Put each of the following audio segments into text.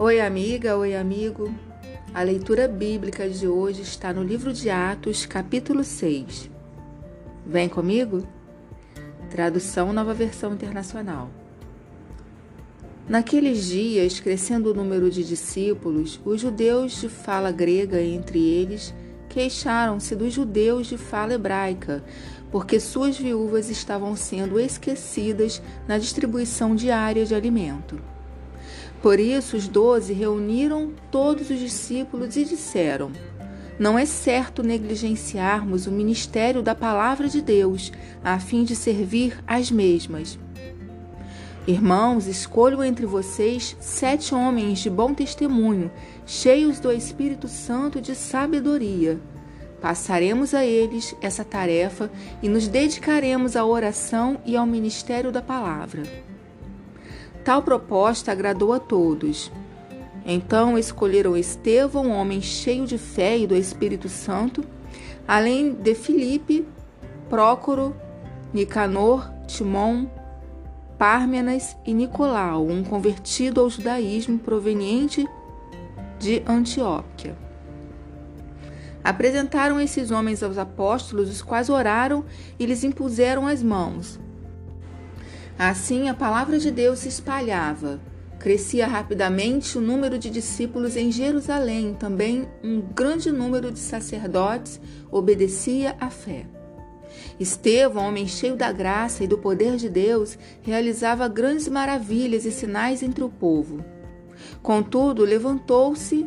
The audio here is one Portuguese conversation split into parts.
Oi, amiga, oi, amigo. A leitura bíblica de hoje está no livro de Atos, capítulo 6. Vem comigo? Tradução Nova Versão Internacional. Naqueles dias, crescendo o número de discípulos, os judeus de fala grega entre eles queixaram-se dos judeus de fala hebraica, porque suas viúvas estavam sendo esquecidas na distribuição diária de alimento. Por isso, os doze reuniram todos os discípulos e disseram: Não é certo negligenciarmos o ministério da palavra de Deus, a fim de servir às mesmas. Irmãos, escolho entre vocês sete homens de bom testemunho, cheios do Espírito Santo de sabedoria. Passaremos a eles essa tarefa e nos dedicaremos à oração e ao ministério da palavra. Tal proposta agradou a todos. Então escolheram Estevão, um homem cheio de fé e do Espírito Santo, além de Filipe, Prócoro, Nicanor, Timon, Pármenas e Nicolau, um convertido ao judaísmo proveniente de Antioquia. Apresentaram esses homens aos apóstolos, os quais oraram e lhes impuseram as mãos. Assim, a palavra de Deus se espalhava. Crescia rapidamente o número de discípulos em Jerusalém, também um grande número de sacerdotes obedecia à fé. Estevão, homem cheio da graça e do poder de Deus, realizava grandes maravilhas e sinais entre o povo. Contudo, levantou-se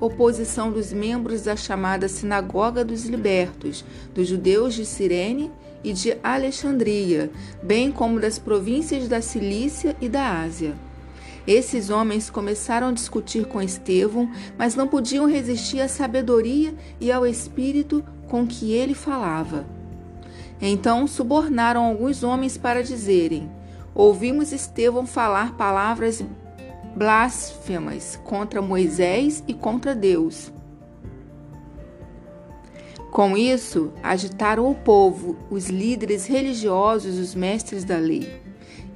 oposição dos membros da chamada Sinagoga dos Libertos, dos judeus de Cirene e de Alexandria, bem como das províncias da Cilícia e da Ásia. Esses homens começaram a discutir com Estevão, mas não podiam resistir à sabedoria e ao espírito com que ele falava. Então subornaram alguns homens para dizerem: Ouvimos Estevão falar palavras blasfemas contra Moisés e contra Deus. Com isso, agitaram o povo, os líderes religiosos, os mestres da lei,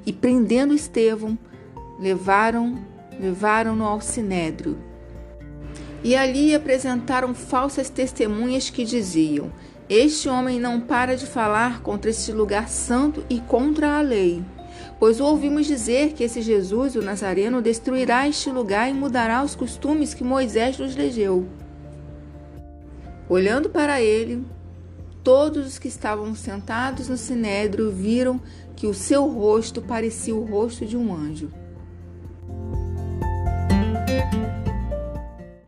e prendendo Estevão, levaram levaram-no ao sinédrio. E ali apresentaram falsas testemunhas que diziam: Este homem não para de falar contra este lugar santo e contra a lei. Pois ouvimos dizer que esse Jesus, o Nazareno, destruirá este lugar e mudará os costumes que Moisés nos legeu. Olhando para ele, todos os que estavam sentados no sinédrio viram que o seu rosto parecia o rosto de um anjo.